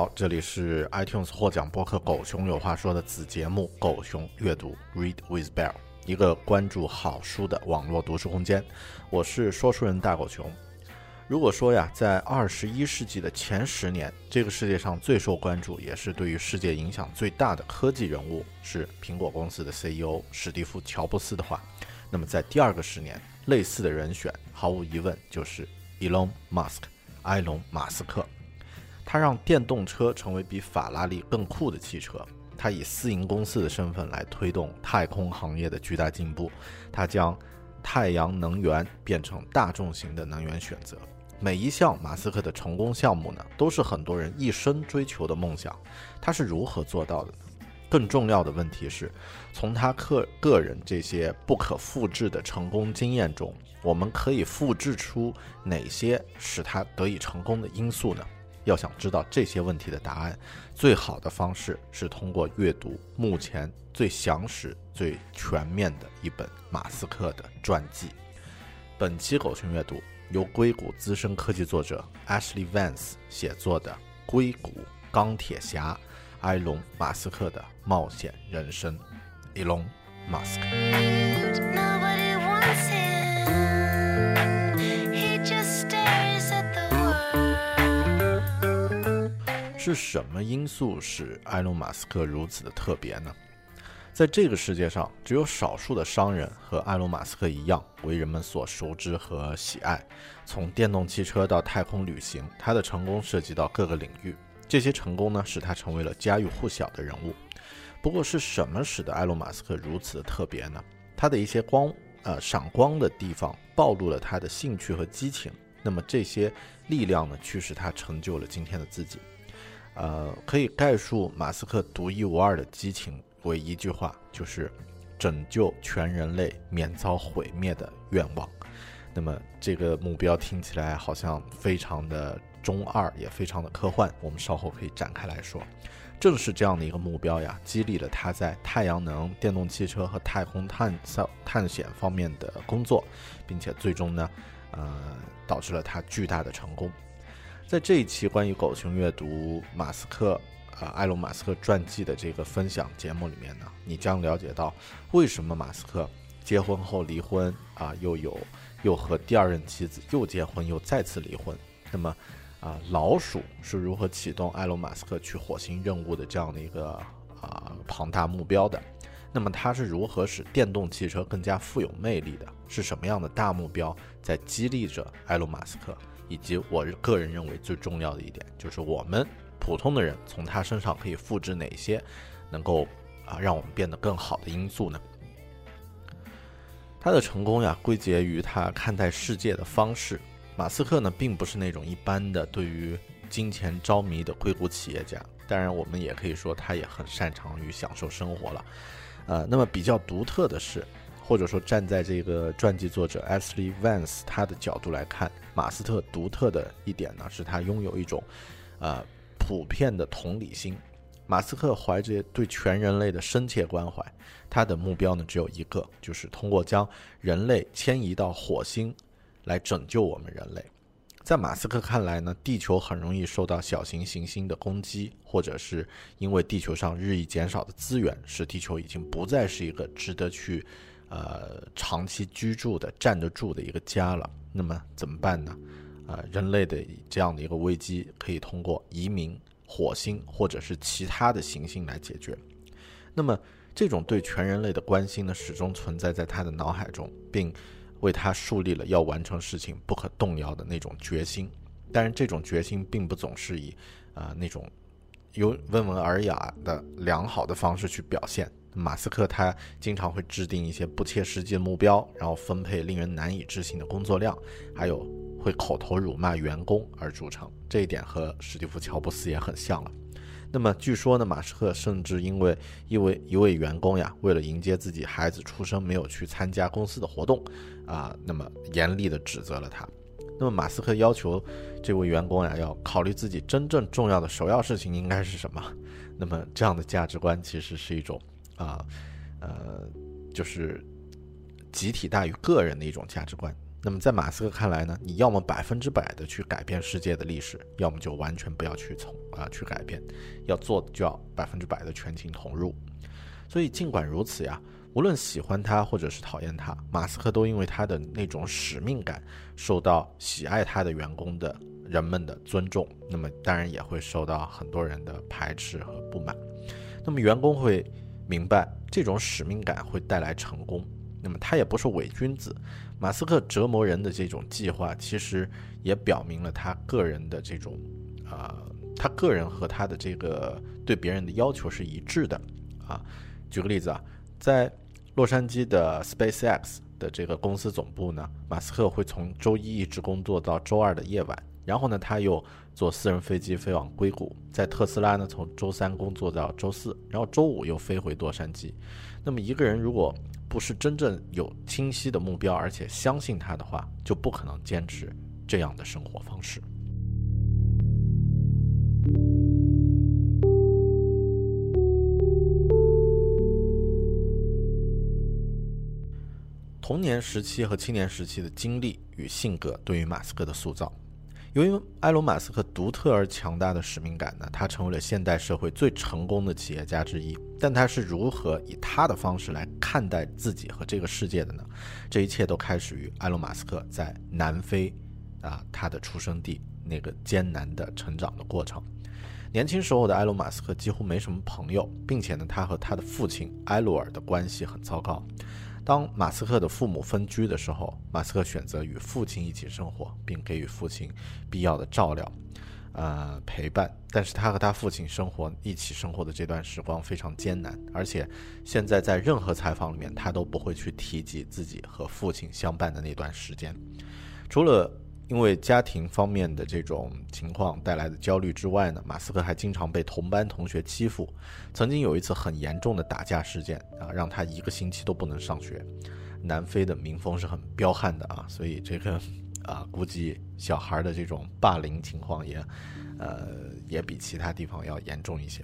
好，这里是 iTunes 获奖播客《狗熊有话说》的子节目《狗熊阅读》（Read with Bear），一个关注好书的网络读书空间。我是说书人大狗熊。如果说呀，在二十一世纪的前十年，这个世界上最受关注，也是对于世界影响最大的科技人物是苹果公司的 CEO 史蒂夫·乔布斯的话，那么在第二个十年，类似的人选毫无疑问就是 Elon Musk，埃隆·马斯克。他让电动车成为比法拉利更酷的汽车。他以私营公司的身份来推动太空行业的巨大进步。他将太阳能源变成大众型的能源选择。每一项马斯克的成功项目呢，都是很多人一生追求的梦想。他是如何做到的呢？更重要的问题是，从他个个人这些不可复制的成功经验中，我们可以复制出哪些使他得以成功的因素呢？要想知道这些问题的答案，最好的方式是通过阅读目前最详实、最全面的一本马斯克的传记。本期狗熊阅读由硅谷资深科技作者 Ashley Vance 写作的《硅谷钢铁侠：埃隆·马斯克的冒险人生》，Elon Musk。是什么因素使埃隆·马斯克如此的特别呢？在这个世界上，只有少数的商人和埃隆·马斯克一样为人们所熟知和喜爱。从电动汽车到太空旅行，他的成功涉及到各个领域。这些成功呢，使他成为了家喻户晓的人物。不过，是什么使得埃隆·马斯克如此的特别呢？他的一些光，呃，闪光的地方暴露了他的兴趣和激情。那么，这些力量呢，驱使他成就了今天的自己。呃，可以概述马斯克独一无二的激情为一句话，就是拯救全人类免遭毁灭的愿望。那么这个目标听起来好像非常的中二，也非常的科幻。我们稍后可以展开来说。正是这样的一个目标呀，激励了他在太阳能、电动汽车和太空探探探险方面的工作，并且最终呢，呃，导致了他巨大的成功。在这一期关于狗熊阅读马斯克，呃，埃隆·马斯克传记的这个分享节目里面呢，你将了解到为什么马斯克结婚后离婚啊，又有又和第二任妻子又结婚又再次离婚。那么，啊，老鼠是如何启动埃隆·马斯克去火星任务的这样的一个啊庞大目标的？那么他是如何使电动汽车更加富有魅力的？是什么样的大目标在激励着埃隆·马斯克？以及我个人认为最重要的一点，就是我们普通的人从他身上可以复制哪些能够啊让我们变得更好的因素呢？他的成功呀，归结于他看待世界的方式。马斯克呢，并不是那种一般的对于金钱着迷的硅谷企业家，当然我们也可以说他也很擅长于享受生活了。呃，那么比较独特的是，或者说站在这个传记作者 Ashley Vance 他的角度来看，马斯特独特的一点呢，是他拥有一种，呃，普遍的同理心。马斯克怀着对全人类的深切关怀，他的目标呢只有一个，就是通过将人类迁移到火星，来拯救我们人类。在马斯克看来呢，地球很容易受到小型行星的攻击，或者是因为地球上日益减少的资源，使地球已经不再是一个值得去，呃，长期居住的、站得住的一个家了。那么怎么办呢？啊，人类的这样的一个危机可以通过移民火星或者是其他的行星来解决。那么这种对全人类的关心呢，始终存在在他的脑海中，并。为他树立了要完成事情不可动摇的那种决心，但是这种决心并不总是以，啊那种，有温文尔雅的良好的方式去表现。马斯克他经常会制定一些不切实际的目标，然后分配令人难以置信的工作量，还有会口头辱骂员工而著称。这一点和史蒂夫·乔布斯也很像了。那么据说呢，马斯克甚至因为一位一位员工呀，为了迎接自己孩子出生，没有去参加公司的活动，啊，那么严厉地指责了他。那么马斯克要求这位员工呀，要考虑自己真正重要的首要事情应该是什么。那么这样的价值观其实是一种啊，呃，就是集体大于个人的一种价值观。那么在马斯克看来呢，你要么百分之百的去改变世界的历史，要么就完全不要去从啊去改变，要做就要百分之百的全情投入。所以尽管如此呀，无论喜欢他或者是讨厌他，马斯克都因为他的那种使命感，受到喜爱他的员工的人们的尊重。那么当然也会受到很多人的排斥和不满。那么员工会明白这种使命感会带来成功。那么他也不是伪君子。马斯克折磨人的这种计划，其实也表明了他个人的这种，啊，他个人和他的这个对别人的要求是一致的，啊，举个例子啊，在洛杉矶的 SpaceX 的这个公司总部呢，马斯克会从周一一直工作到周二的夜晚，然后呢，他又坐私人飞机飞往硅谷，在特斯拉呢，从周三工作到周四，然后周五又飞回洛杉矶。那么一个人如果不是真正有清晰的目标，而且相信他的话，就不可能坚持这样的生活方式。童年时期和青年时期的经历与性格对于马斯克的塑造。由于埃隆·马斯克独特而强大的使命感呢，他成为了现代社会最成功的企业家之一。但他是如何以他的方式来看待自己和这个世界的呢？这一切都开始于埃隆·马斯克在南非，啊，他的出生地那个艰难的成长的过程。年轻时候的埃隆·马斯克几乎没什么朋友，并且呢，他和他的父亲埃鲁尔的关系很糟糕。当马斯克的父母分居的时候，马斯克选择与父亲一起生活，并给予父亲必要的照料，呃，陪伴。但是他和他父亲生活一起生活的这段时光非常艰难，而且现在在任何采访里面，他都不会去提及自己和父亲相伴的那段时间，除了。因为家庭方面的这种情况带来的焦虑之外呢，马斯克还经常被同班同学欺负。曾经有一次很严重的打架事件啊，让他一个星期都不能上学。南非的民风是很彪悍的啊，所以这个啊，估计小孩的这种霸凌情况也，呃，也比其他地方要严重一些。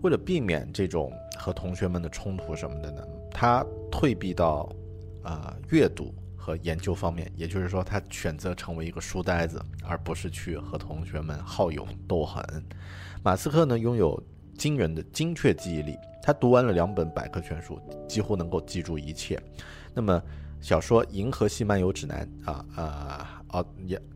为了避免这种和同学们的冲突什么的呢，他退避到啊阅读。和研究方面，也就是说，他选择成为一个书呆子，而不是去和同学们好勇斗狠。马斯克呢，拥有惊人的精确记忆力，他读完了两本百科全书，几乎能够记住一切。那么，小说《银河系漫游指南》啊啊，奥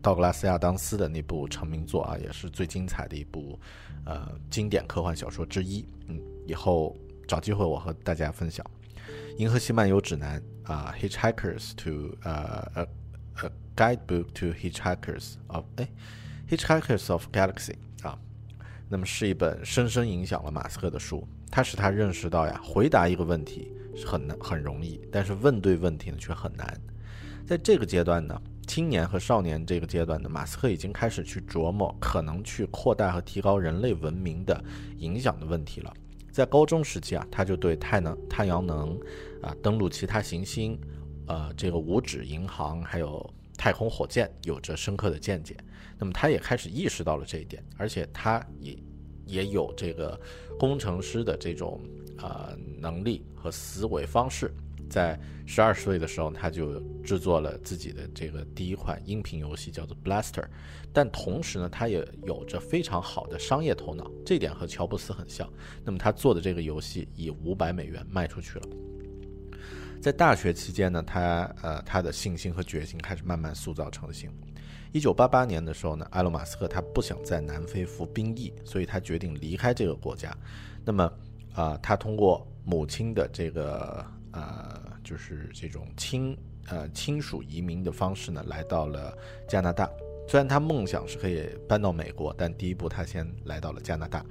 道格拉斯亚当斯的那部成名作啊，也是最精彩的一部呃经典科幻小说之一。嗯，以后找机会我和大家分享《银河系漫游指南》。啊，Hitchhikers to 呃呃呃，Guidebook to Hitchhikers of 哎，Hitchhikers of Galaxy 啊，那么是一本深深影响了马斯克的书。它使他认识到呀，回答一个问题是很难很容易，但是问对问题呢却很难。在这个阶段呢，青年和少年这个阶段呢，马斯克已经开始去琢磨可能去扩大和提高人类文明的影响的问题了。在高中时期啊，他就对太能太阳能啊登陆其他行星，呃，这个五指银行还有太空火箭有着深刻的见解。那么他也开始意识到了这一点，而且他也也有这个工程师的这种呃能力和思维方式。在十二岁的时候，他就制作了自己的这个第一款音频游戏，叫做 Blaster。但同时呢，他也有着非常好的商业头脑，这点和乔布斯很像。那么他做的这个游戏以五百美元卖出去了。在大学期间呢，他呃他的信心和决心开始慢慢塑造成型。一九八八年的时候呢，埃隆·马斯克他不想在南非服兵役，所以他决定离开这个国家。那么啊，他通过母亲的这个。呃，就是这种亲呃亲属移民的方式呢，来到了加拿大。虽然他梦想是可以搬到美国，但第一步他先来到了加拿大。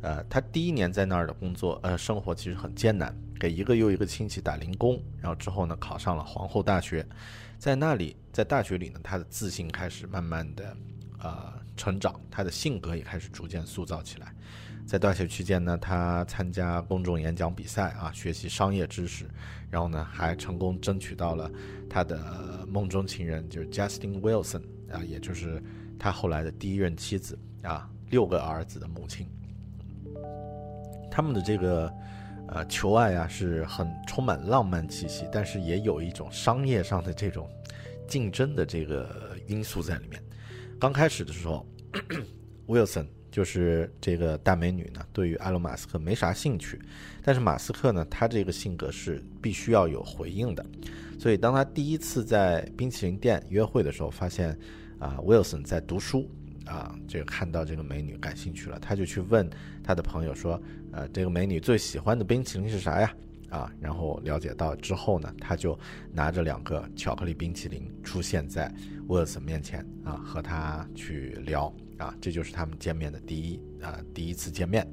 呃，他第一年在那儿的工作呃生活其实很艰难，给一个又一个亲戚打零工。然后之后呢，考上了皇后大学，在那里在大学里呢，他的自信开始慢慢的呃成长，他的性格也开始逐渐塑造起来。在大学期间呢，他参加公众演讲比赛啊，学习商业知识，然后呢，还成功争取到了他的梦中情人，就是 Justin Wilson 啊，也就是他后来的第一任妻子啊，六个儿子的母亲。他们的这个呃求爱啊，是很充满浪漫气息，但是也有一种商业上的这种竞争的这个因素在里面。刚开始的时候，Wilson。就是这个大美女呢，对于埃隆·马斯克没啥兴趣，但是马斯克呢，他这个性格是必须要有回应的，所以当他第一次在冰淇淋店约会的时候，发现啊，Wilson 在读书，啊，这个看到这个美女感兴趣了，他就去问他的朋友说，呃，这个美女最喜欢的冰淇淋是啥呀？啊，然后了解到之后呢，他就拿着两个巧克力冰淇淋出现在 Wilson 面前，啊，和他去聊。啊，这就是他们见面的第一啊第一次见面。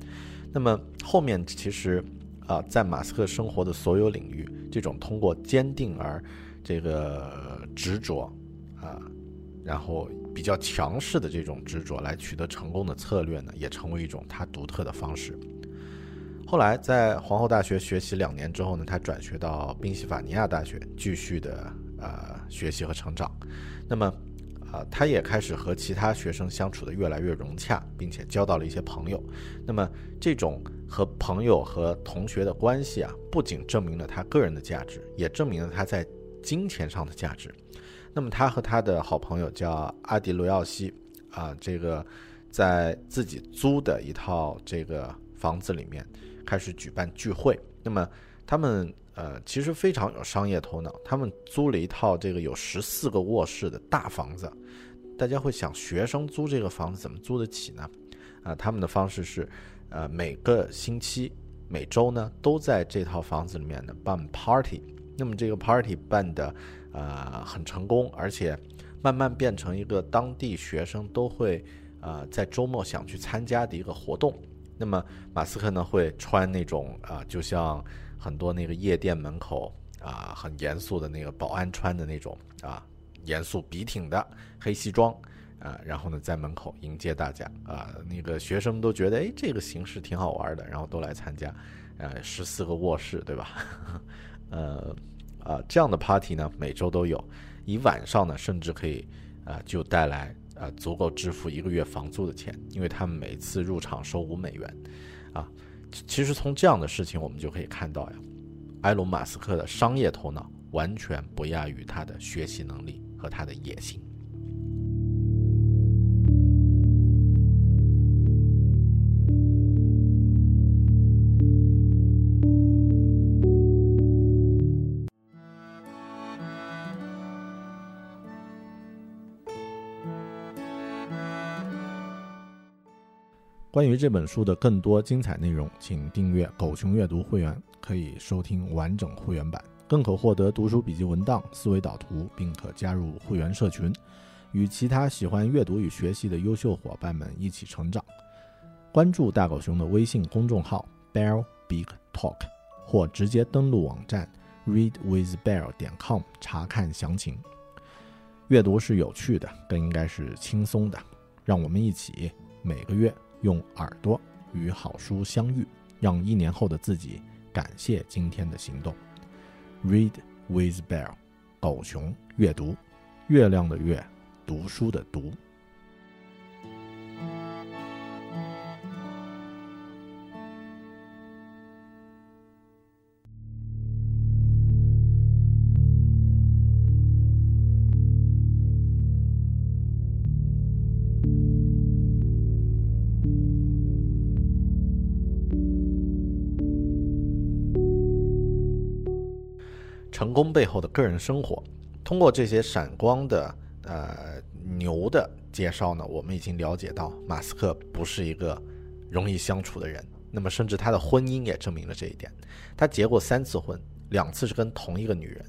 那么后面其实啊，在马斯克生活的所有领域，这种通过坚定而这个执着啊，然后比较强势的这种执着来取得成功的策略呢，也成为一种他独特的方式。后来在皇后大学学习两年之后呢，他转学到宾夕法尼亚大学继续的呃学习和成长。那么。他也开始和其他学生相处的越来越融洽，并且交到了一些朋友。那么，这种和朋友和同学的关系啊，不仅证明了他个人的价值，也证明了他在金钱上的价值。那么，他和他的好朋友叫阿迪罗奥西啊，这个在自己租的一套这个房子里面开始举办聚会。那么，他们。呃，其实非常有商业头脑。他们租了一套这个有十四个卧室的大房子，大家会想，学生租这个房子怎么租得起呢？啊，他们的方式是，呃，每个星期、每周呢，都在这套房子里面呢办 party。那么这个 party 办的，呃，很成功，而且慢慢变成一个当地学生都会，呃，在周末想去参加的一个活动。那么马斯克呢，会穿那种啊，就像。很多那个夜店门口啊，很严肃的那个保安穿的那种啊，严肃笔挺的黑西装啊，然后呢在门口迎接大家啊，那个学生都觉得哎这个形式挺好玩的，然后都来参加，呃十四个卧室对吧？呃啊这样的 party 呢每周都有，一晚上呢甚至可以啊就带来啊足够支付一个月房租的钱，因为他们每次入场收五美元啊。其实从这样的事情，我们就可以看到呀，埃隆·马斯克的商业头脑完全不亚于他的学习能力和他的野心。关于这本书的更多精彩内容，请订阅“狗熊阅读”会员，可以收听完整会员版，更可获得读书笔记文档、思维导图，并可加入会员社群，与其他喜欢阅读与学习的优秀伙伴们一起成长。关注大狗熊的微信公众号 “Bear Big Talk”，或直接登录网站 “readwithbear 点 com” 查看详情。阅读是有趣的，更应该是轻松的。让我们一起每个月。用耳朵与好书相遇，让一年后的自己感谢今天的行动。Read with Bear，狗熊阅读，月亮的月，读书的读。成功背后的个人生活，通过这些闪光的呃牛的介绍呢，我们已经了解到马斯克不是一个容易相处的人。那么，甚至他的婚姻也证明了这一点。他结过三次婚，两次是跟同一个女人。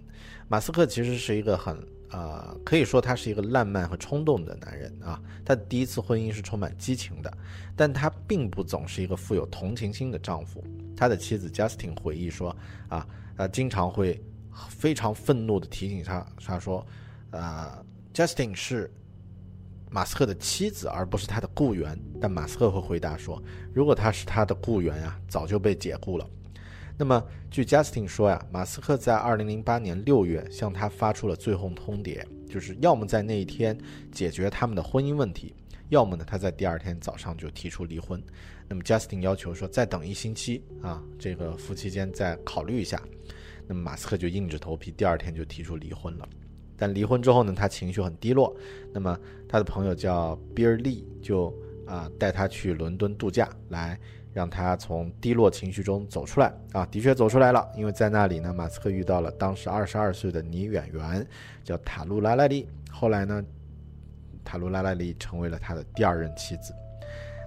马斯克其实是一个很呃，可以说他是一个浪漫和冲动的男人啊。他的第一次婚姻是充满激情的，但他并不总是一个富有同情心的丈夫。他的妻子 Justin 回忆说啊，他经常会。非常愤怒的提醒他，他说：“呃，Justin 是马斯克的妻子，而不是他的雇员。”但马斯克会回答说：“如果他是他的雇员呀，早就被解雇了。”那么，据 Justin 说呀，马斯克在2008年6月向他发出了最后通牒，就是要么在那一天解决他们的婚姻问题，要么呢他在第二天早上就提出离婚。那么 Justin 要求说再等一星期啊，这个夫妻间再考虑一下。那么马斯克就硬着头皮，第二天就提出离婚了。但离婚之后呢，他情绪很低落。那么他的朋友叫比尔利，就啊带他去伦敦度假，来让他从低落情绪中走出来。啊，的确走出来了，因为在那里呢，马斯克遇到了当时二十二岁的女演员，叫塔露拉莱利。后来呢，塔露拉莱利成为了他的第二任妻子。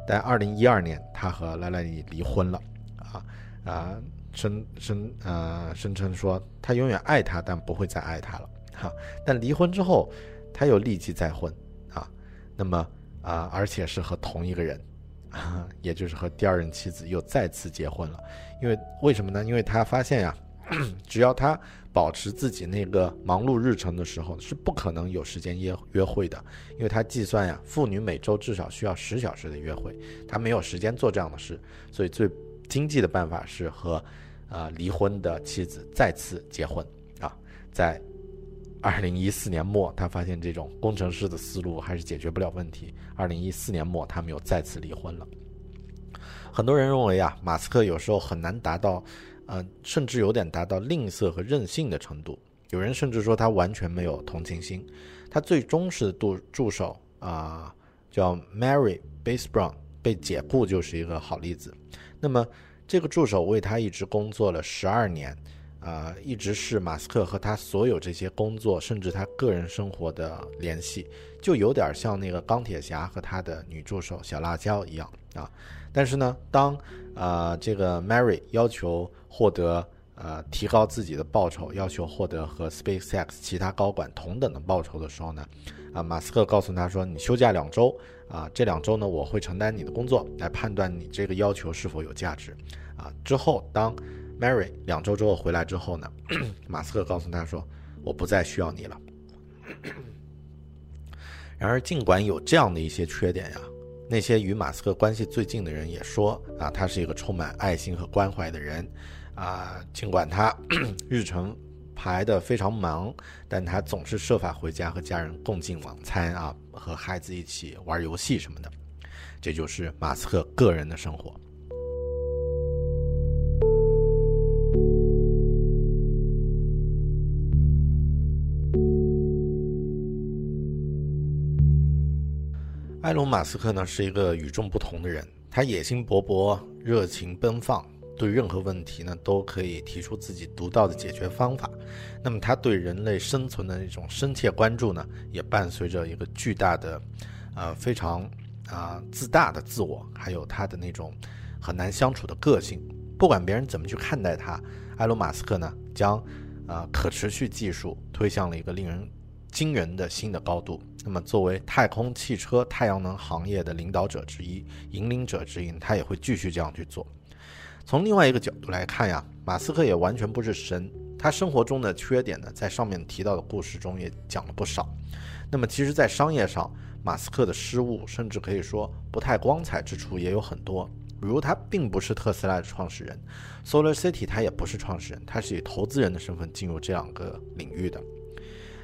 但二零一二年，他和拉拉利离婚了。啊啊。声声呃声称说他永远爱她，但不会再爱她了哈。但离婚之后，他又立即再婚啊。那么啊，而且是和同一个人，也就是和第二任妻子又再次结婚了。因为为什么呢？因为他发现呀，只要他保持自己那个忙碌日程的时候，是不可能有时间约约会的。因为他计算呀，妇女每周至少需要十小时的约会，他没有时间做这样的事，所以最。经济的办法是和，呃，离婚的妻子再次结婚啊。在二零一四年末，他发现这种工程师的思路还是解决不了问题。二零一四年末，他们又再次离婚了。很多人认为啊，马斯克有时候很难达到，呃，甚至有点达到吝啬和任性的程度。有人甚至说他完全没有同情心。他最忠实的助助手啊，叫 Mary Base Brown，被解雇就是一个好例子。那么，这个助手为他一直工作了十二年，啊，一直是马斯克和他所有这些工作，甚至他个人生活的联系，就有点像那个钢铁侠和他的女助手小辣椒一样啊。但是呢，当啊这个 Mary 要求获得呃提高自己的报酬，要求获得和 SpaceX 其他高管同等的报酬的时候呢，啊，马斯克告诉他说：“你休假两周。”啊，这两周呢，我会承担你的工作，来判断你这个要求是否有价值。啊，之后当 Mary 两周之后回来之后呢，马斯克告诉他说：“我不再需要你了。”然而，尽管有这样的一些缺点呀，那些与马斯克关系最近的人也说啊，他是一个充满爱心和关怀的人。啊，尽管他 日程。排的非常忙，但他总是设法回家和家人共进晚餐啊，和孩子一起玩游戏什么的。这就是马斯克个人的生活。埃隆·马斯克呢是一个与众不同的人，他野心勃勃，热情奔放。对任何问题呢，都可以提出自己独到的解决方法。那么，他对人类生存的那种深切关注呢，也伴随着一个巨大的，呃，非常啊自大的自我，还有他的那种很难相处的个性。不管别人怎么去看待他，埃隆·马斯克呢，将啊可持续技术推向了一个令人惊人的新的高度。那么，作为太空汽车、太阳能行业的领导者之一、引领者之一，他也会继续这样去做。从另外一个角度来看呀，马斯克也完全不是神。他生活中的缺点呢，在上面提到的故事中也讲了不少。那么，其实，在商业上，马斯克的失误，甚至可以说不太光彩之处也有很多。比如他并不是特斯拉的创始人，Solar City 他也不是创始人，他是以投资人的身份进入这两个领域的。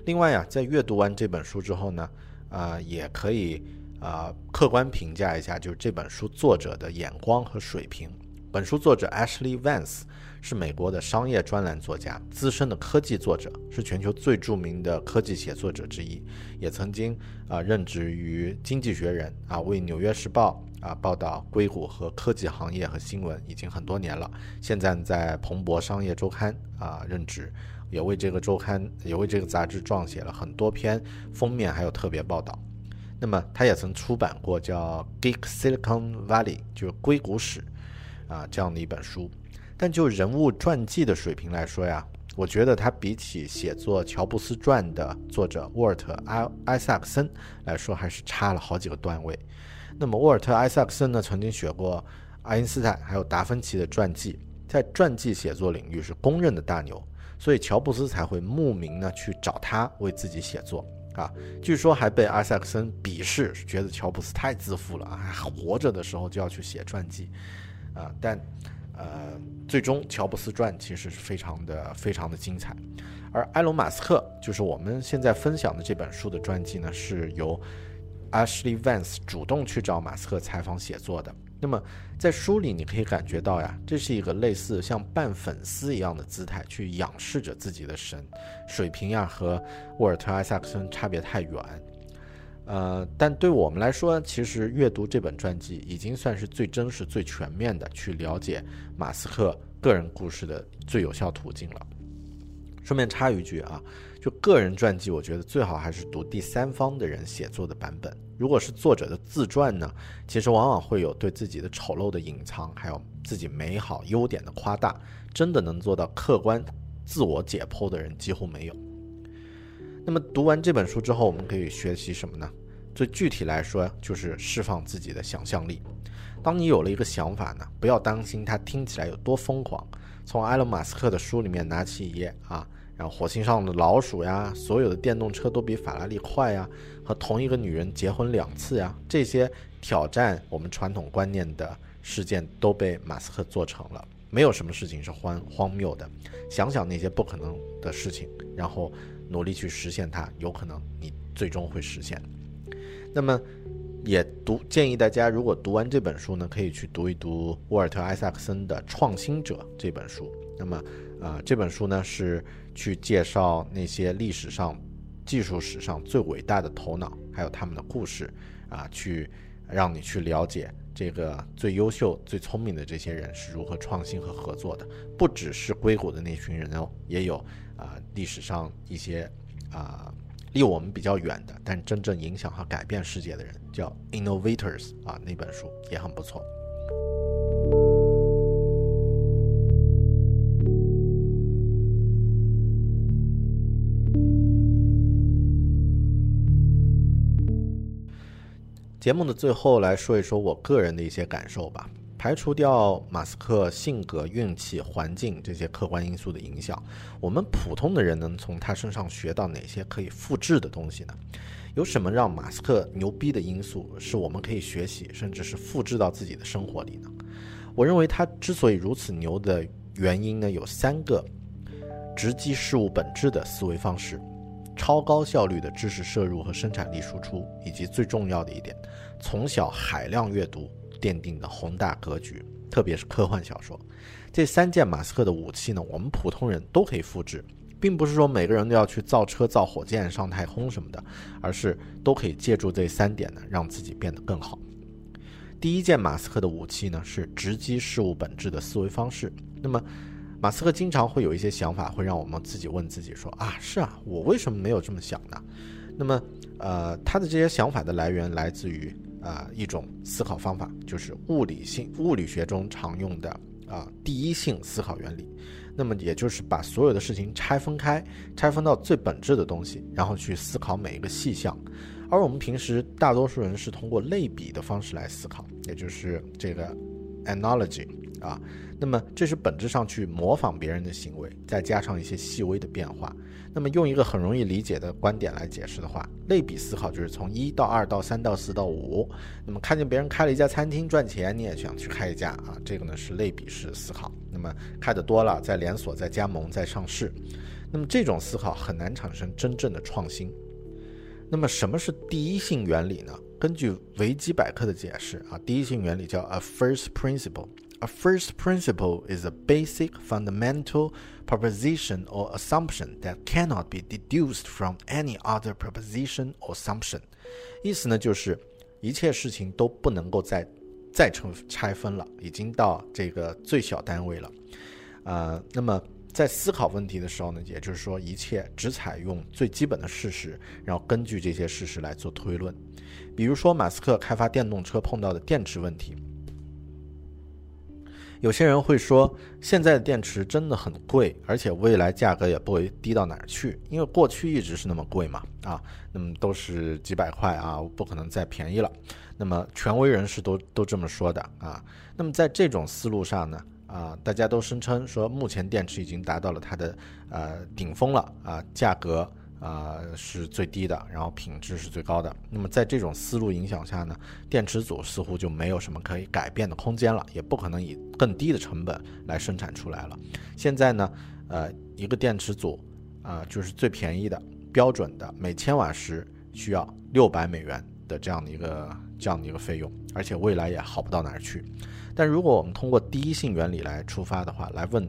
另外呀，在阅读完这本书之后呢，啊，也可以啊客观评价一下，就是这本书作者的眼光和水平。本书作者 Ashley Vance 是美国的商业专栏作家，资深的科技作者，是全球最著名的科技写作者之一，也曾经啊任职于《经济学人》啊，为《纽约时报》啊报道硅谷和科技行业和新闻已经很多年了。现在在彭博商业周刊啊任职。也为这个周刊，也为这个杂志撰写了很多篇封面，还有特别报道。那么，他也曾出版过叫《Geek Silicon Valley》，就是硅谷史啊这样的一本书。但就人物传记的水平来说呀，我觉得他比起写作乔布斯传的作者沃尔特埃埃萨克森来说，还是差了好几个段位。那么，沃尔特埃萨克森呢，曾经写过爱因斯坦还有达芬奇的传记，在传记写作领域是公认的大牛。所以乔布斯才会慕名呢去找他为自己写作啊，据说还被埃塞克森鄙视，觉得乔布斯太自负了啊，还活着的时候就要去写传记，啊，但呃，最终乔布斯传其实是非常的非常的精彩，而埃隆马斯克就是我们现在分享的这本书的传记呢，是由 Ashley Vance 主动去找马斯克采访写作的。那么，在书里你可以感觉到呀，这是一个类似像扮粉丝一样的姿态去仰视着自己的神，水平呀和沃尔特·艾萨克森差别太远。呃，但对我们来说，其实阅读这本传记已经算是最真实、最全面的去了解马斯克个人故事的最有效途径了。顺便插一句啊。就个人传记，我觉得最好还是读第三方的人写作的版本。如果是作者的自传呢，其实往往会有对自己的丑陋的隐藏，还有自己美好优点的夸大。真的能做到客观自我解剖的人几乎没有。那么读完这本书之后，我们可以学习什么呢？最具体来说，就是释放自己的想象力。当你有了一个想法呢，不要担心它听起来有多疯狂。从埃隆·马斯克的书里面拿起一页啊。然后火星上的老鼠呀，所有的电动车都比法拉利快呀，和同一个女人结婚两次呀，这些挑战我们传统观念的事件都被马斯克做成了。没有什么事情是荒荒谬的，想想那些不可能的事情，然后努力去实现它，有可能你最终会实现。那么，也读建议大家，如果读完这本书呢，可以去读一读沃尔特·艾萨克森的《创新者》这本书。那么，啊，这本书呢是。去介绍那些历史上、技术史上最伟大的头脑，还有他们的故事，啊，去让你去了解这个最优秀、最聪明的这些人是如何创新和合作的。不只是硅谷的那群人哦，也有啊，历史上一些啊离我们比较远的，但真正影响和改变世界的人，叫 Innovators 啊，那本书也很不错。节目的最后来说一说我个人的一些感受吧。排除掉马斯克性格、运气、环境这些客观因素的影响，我们普通的人能从他身上学到哪些可以复制的东西呢？有什么让马斯克牛逼的因素是我们可以学习，甚至是复制到自己的生活里呢？我认为他之所以如此牛的原因呢，有三个：直击事物本质的思维方式。超高效率的知识摄入和生产力输出，以及最重要的一点，从小海量阅读奠定的宏大格局，特别是科幻小说，这三件马斯克的武器呢，我们普通人都可以复制，并不是说每个人都要去造车、造火箭、上太空什么的，而是都可以借助这三点呢，让自己变得更好。第一件马斯克的武器呢，是直击事物本质的思维方式。那么。马斯克经常会有一些想法，会让我们自己问自己说：“啊，是啊，我为什么没有这么想呢？”那么，呃，他的这些想法的来源来自于啊一种思考方法，就是物理性物理学中常用的啊第一性思考原理。那么，也就是把所有的事情拆分开，拆分到最本质的东西，然后去思考每一个细项。而我们平时大多数人是通过类比的方式来思考，也就是这个。Analogy 啊。那么这是本质上去模仿别人的行为，再加上一些细微的变化。那么用一个很容易理解的观点来解释的话，类比思考就是从一到二到三到四到五。那么看见别人开了一家餐厅赚钱，你也想去开一家啊？这个呢是类比式思考。那么开的多了，再连锁、再加盟、再上市。那么这种思考很难产生真正的创新。那么什么是第一性原理呢？根据维基百科的解释啊，第一性原理叫 a first principle。A first principle is a basic fundamental proposition or assumption that cannot be deduced from any other proposition or assumption。意思呢，就是一切事情都不能够再再成拆分了，已经到这个最小单位了。呃，那么在思考问题的时候呢，也就是说，一切只采用最基本的事实，然后根据这些事实来做推论。比如说，马斯克开发电动车碰到的电池问题。有些人会说，现在的电池真的很贵，而且未来价格也不会低到哪儿去，因为过去一直是那么贵嘛，啊，那么都是几百块啊，不可能再便宜了。那么权威人士都都这么说的啊。那么在这种思路上呢，啊，大家都声称说，目前电池已经达到了它的呃顶峰了啊，价格。啊，是最低的，然后品质是最高的。那么在这种思路影响下呢，电池组似乎就没有什么可以改变的空间了，也不可能以更低的成本来生产出来了。现在呢，呃，一个电池组啊，就是最便宜的、标准的，每千瓦时需要六百美元的这样的一个这样的一个费用，而且未来也好不到哪儿去。但如果我们通过第一性原理来出发的话，来问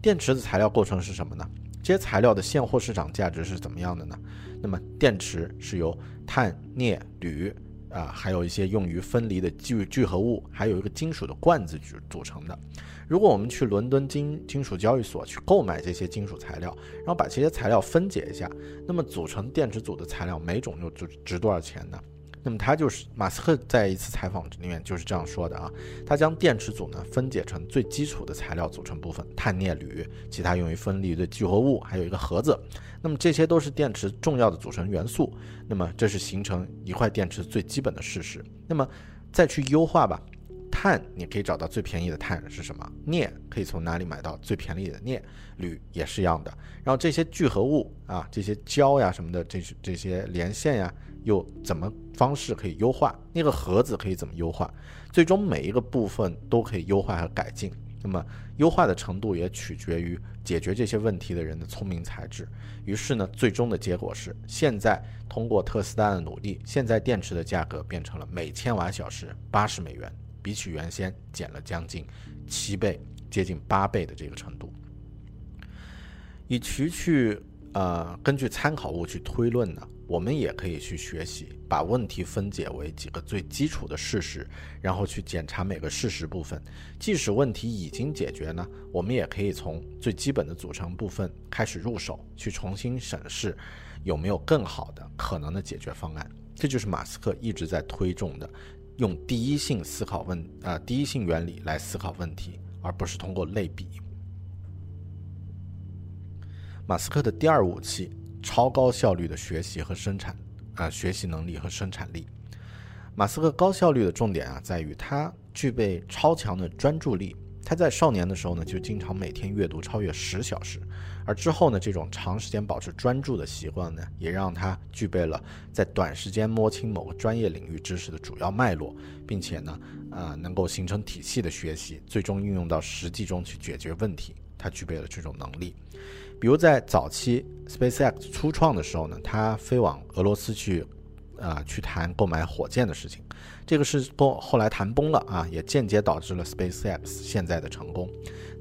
电池的材料构成是什么呢？这些材料的现货市场价值是怎么样的呢？那么电池是由碳、镍、铝啊，还有一些用于分离的聚聚合物，还有一个金属的罐子组组成的。如果我们去伦敦金金属交易所去购买这些金属材料，然后把这些材料分解一下，那么组成电池组的材料每种又值值多少钱呢？那么他就是马斯克在一次采访里面就是这样说的啊，他将电池组呢分解成最基础的材料组成部分，碳、镍、铝，其他用于分离的聚合物，还有一个盒子。那么这些都是电池重要的组成元素。那么这是形成一块电池最基本的事实。那么再去优化吧。碳，你可以找到最便宜的碳是什么？镍可以从哪里买到最便宜的镍？铝也是一样的。然后这些聚合物啊，这些胶呀什么的，这这些连线呀，又怎么方式可以优化？那个盒子可以怎么优化？最终每一个部分都可以优化和改进。那么优化的程度也取决于解决这些问题的人的聪明才智。于是呢，最终的结果是，现在通过特斯拉的努力，现在电池的价格变成了每千瓦小时八十美元。比起原先减了将近七倍，接近八倍的这个程度。与其去呃根据参考物去推论呢，我们也可以去学习，把问题分解为几个最基础的事实，然后去检查每个事实部分。即使问题已经解决呢，我们也可以从最基本的组成部分开始入手，去重新审视有没有更好的可能的解决方案。这就是马斯克一直在推重的。用第一性思考问啊，第一性原理来思考问题，而不是通过类比。马斯克的第二武器：超高效率的学习和生产啊，学习能力和生产力。马斯克高效率的重点啊，在于他具备超强的专注力。他在少年的时候呢，就经常每天阅读超越十小时。而之后呢，这种长时间保持专注的习惯呢，也让他具备了在短时间摸清某个专业领域知识的主要脉络，并且呢，呃，能够形成体系的学习，最终运用到实际中去解决问题。他具备了这种能力。比如在早期 SpaceX 初创的时候呢，他飞往俄罗斯去，啊，去谈购买火箭的事情。这个是后后来谈崩了啊，也间接导致了 SpaceX 现在的成功。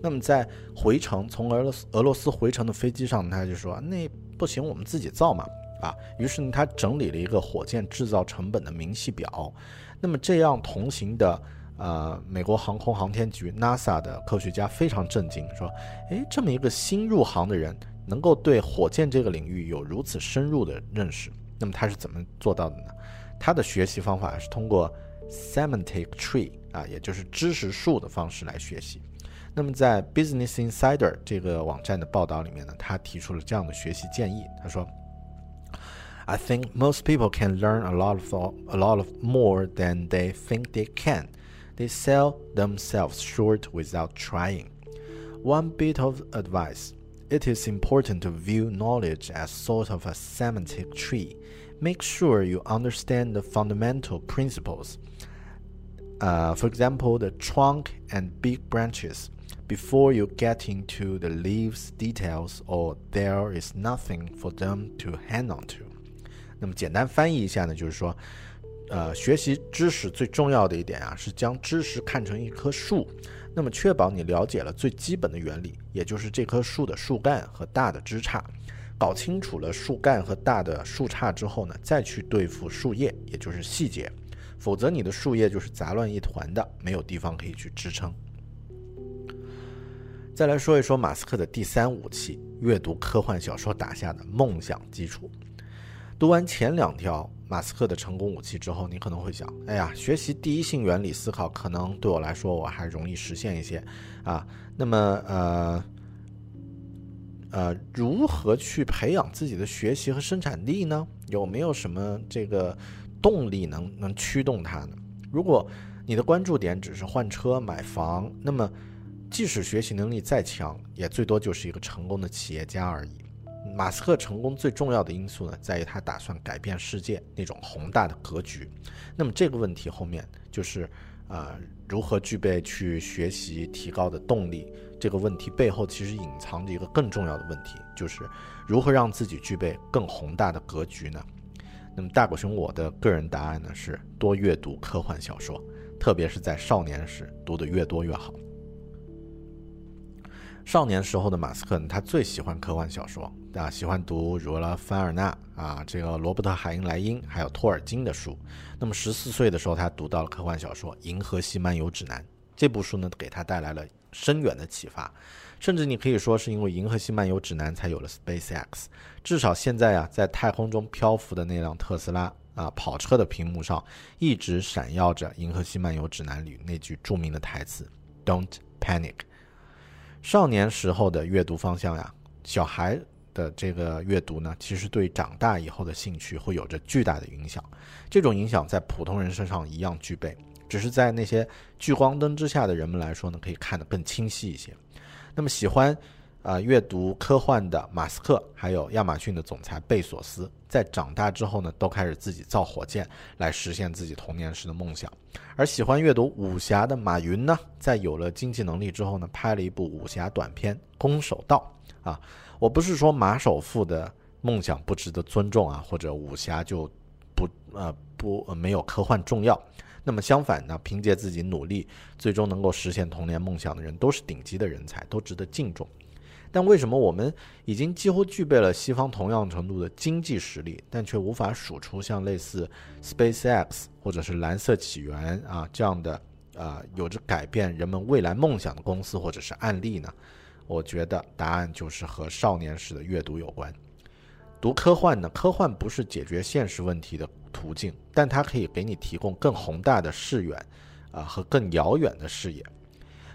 那么在回程从俄罗斯俄罗斯回程的飞机上，他就说：“那不行，我们自己造嘛。”啊，于是呢，他整理了一个火箭制造成本的明细表。那么这样同行的呃美国航空航天局 NASA 的科学家非常震惊，说：“诶，这么一个新入行的人，能够对火箭这个领域有如此深入的认识，那么他是怎么做到的呢？他的学习方法是通过 semantic tree 啊，也就是知识树的方式来学习。”那么在 Business Insider 这个网站的报道里面呢，他提出了这样的学习建议。他说：“I think most people can learn a lot of a lot of more than they think they can. they sell themselves short without trying. One bit of advice it is important to view knowledge as sort of a semantic tree. Make sure you understand the fundamental principles. Uh, for example, the trunk and big branches before you get into the leaves details, or there is nothing for them to hang on to. 那么简单翻译一下呢，就是说， 呃，学习知识最重要的一点啊，是将知识看成一棵树。那么确保你了解了最基本的原理，也就是这棵树的树干和大的枝杈。搞清楚了树干和大的树杈之后呢，再去对付树叶，也就是细节。否则你的树叶就是杂乱一团的，没有地方可以去支撑。再来说一说马斯克的第三武器——阅读科幻小说打下的梦想基础。读完前两条马斯克的成功武器之后，你可能会想：哎呀，学习第一性原理思考可能对我来说我还容易实现一些啊。那么，呃，呃，如何去培养自己的学习和生产力呢？有没有什么这个动力能能驱动它呢？如果你的关注点只是换车、买房，那么即使学习能力再强，也最多就是一个成功的企业家而已。马斯克成功最重要的因素呢，在于他打算改变世界那种宏大的格局。那么这个问题后面就是，呃，如何具备去学习提高的动力？这个问题背后其实隐藏着一个更重要的问题，就是如何让自己具备更宏大的格局呢？那么大狗熊我的个人答案呢是多阅读科幻小说，特别是在少年时读的越多越好。少年时候的马斯克，他最喜欢科幻小说啊，喜欢读儒勒·凡尔纳啊，这个罗伯特·海因莱因，还有托尔金的书。那么十四岁的时候，他读到了科幻小说《银河系漫游指南》这部书呢，给他带来了深远的启发。甚至你可以说，是因为《银河系漫游指南》才有了 SpaceX。至少现在啊，在太空中漂浮的那辆特斯拉啊跑车的屏幕上，一直闪耀着《银河系漫游指南》里那句著名的台词：“Don't panic。”少年时候的阅读方向呀，小孩的这个阅读呢，其实对长大以后的兴趣会有着巨大的影响。这种影响在普通人身上一样具备，只是在那些聚光灯之下的人们来说呢，可以看得更清晰一些。那么喜欢。啊，阅读科幻的马斯克，还有亚马逊的总裁贝索斯，在长大之后呢，都开始自己造火箭来实现自己童年时的梦想。而喜欢阅读武侠的马云呢，在有了经济能力之后呢，拍了一部武侠短片《空手道》啊。我不是说马首富的梦想不值得尊重啊，或者武侠就不呃不没有科幻重要。那么相反呢，凭借自己努力，最终能够实现童年梦想的人，都是顶级的人才，都值得敬重。但为什么我们已经几乎具备了西方同样程度的经济实力，但却无法数出像类似 SpaceX 或者是蓝色起源啊这样的啊有着改变人们未来梦想的公司或者是案例呢？我觉得答案就是和少年时的阅读有关。读科幻呢，科幻不是解决现实问题的途径，但它可以给你提供更宏大的视远啊和更遥远的视野。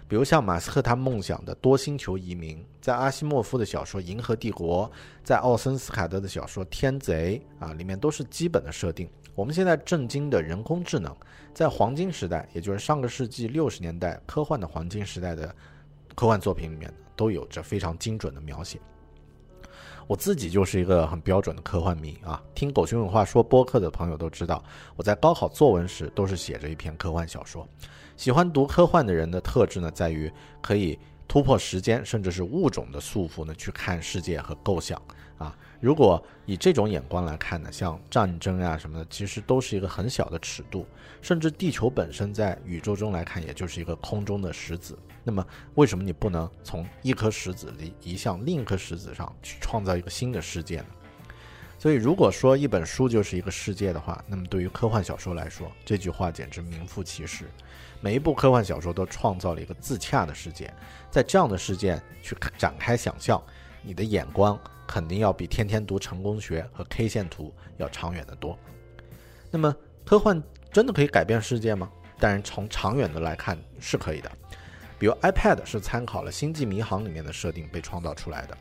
比如像马斯克他梦想的多星球移民，在阿西莫夫的小说《银河帝国》，在奥森斯卡德的小说《天贼》啊里面都是基本的设定。我们现在震惊的人工智能，在黄金时代，也就是上个世纪六十年代科幻的黄金时代的科幻作品里面，都有着非常精准的描写。我自己就是一个很标准的科幻迷啊，听狗熊有话说播客的朋友都知道，我在高考作文时都是写着一篇科幻小说。喜欢读科幻的人的特质呢，在于可以突破时间甚至是物种的束缚呢，去看世界和构想啊。如果以这种眼光来看呢，像战争啊什么的，其实都是一个很小的尺度，甚至地球本身在宇宙中来看，也就是一个空中的石子。那么，为什么你不能从一颗石子里移向另一颗石子上去创造一个新的世界呢？所以，如果说一本书就是一个世界的话，那么对于科幻小说来说，这句话简直名副其实。每一部科幻小说都创造了一个自洽的世界，在这样的世界去展开想象，你的眼光肯定要比天天读成功学和 K 线图要长远的多。那么，科幻真的可以改变世界吗？当然，从长远的来看是可以的。比如 iPad 是参考了《星际迷航》里面的设定被创造出来的，《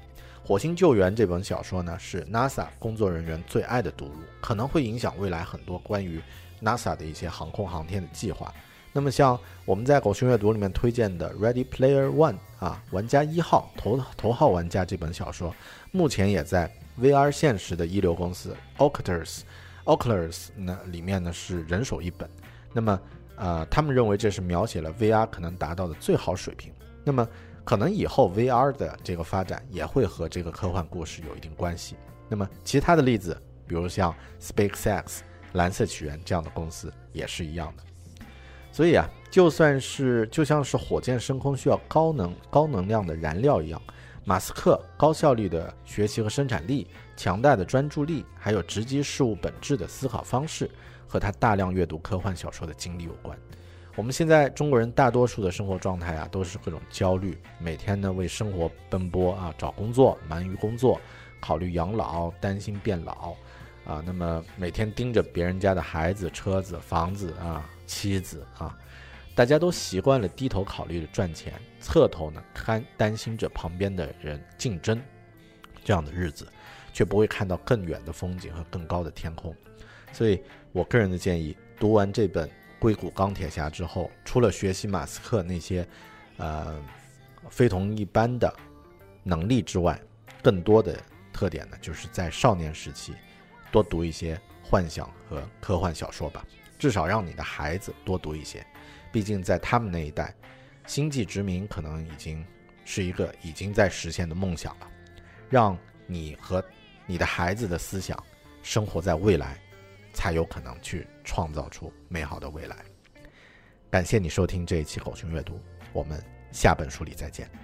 火星救援》这本小说呢是 NASA 工作人员最爱的读物，可能会影响未来很多关于 NASA 的一些航空航天的计划。那么像我们在狗熊阅读里面推荐的《Ready Player One》啊，玩家一号头头号玩家这本小说，目前也在 VR 现实的一流公司 Oculus Oculus 那里面呢是人手一本。那么呃，他们认为这是描写了 VR 可能达到的最好水平。那么可能以后 VR 的这个发展也会和这个科幻故事有一定关系。那么其他的例子，比如像 SpaceX 蓝色起源这样的公司也是一样的。所以啊，就算是就像是火箭升空需要高能高能量的燃料一样，马斯克高效率的学习和生产力、强大的专注力，还有直击事物本质的思考方式，和他大量阅读科幻小说的经历有关。我们现在中国人大多数的生活状态啊，都是各种焦虑，每天呢为生活奔波啊，找工作，忙于工作，考虑养老，担心变老，啊，那么每天盯着别人家的孩子、车子、房子啊。妻子啊，大家都习惯了低头考虑着赚钱，侧头呢看担心着旁边的人竞争，这样的日子，却不会看到更远的风景和更高的天空。所以我个人的建议，读完这本《硅谷钢铁侠》之后，除了学习马斯克那些，呃，非同一般的能力之外，更多的特点呢，就是在少年时期多读一些幻想和科幻小说吧。至少让你的孩子多读一些，毕竟在他们那一代，星际殖民可能已经是一个已经在实现的梦想了。让你和你的孩子的思想生活在未来，才有可能去创造出美好的未来。感谢你收听这一期狗熊阅读，我们下本书里再见。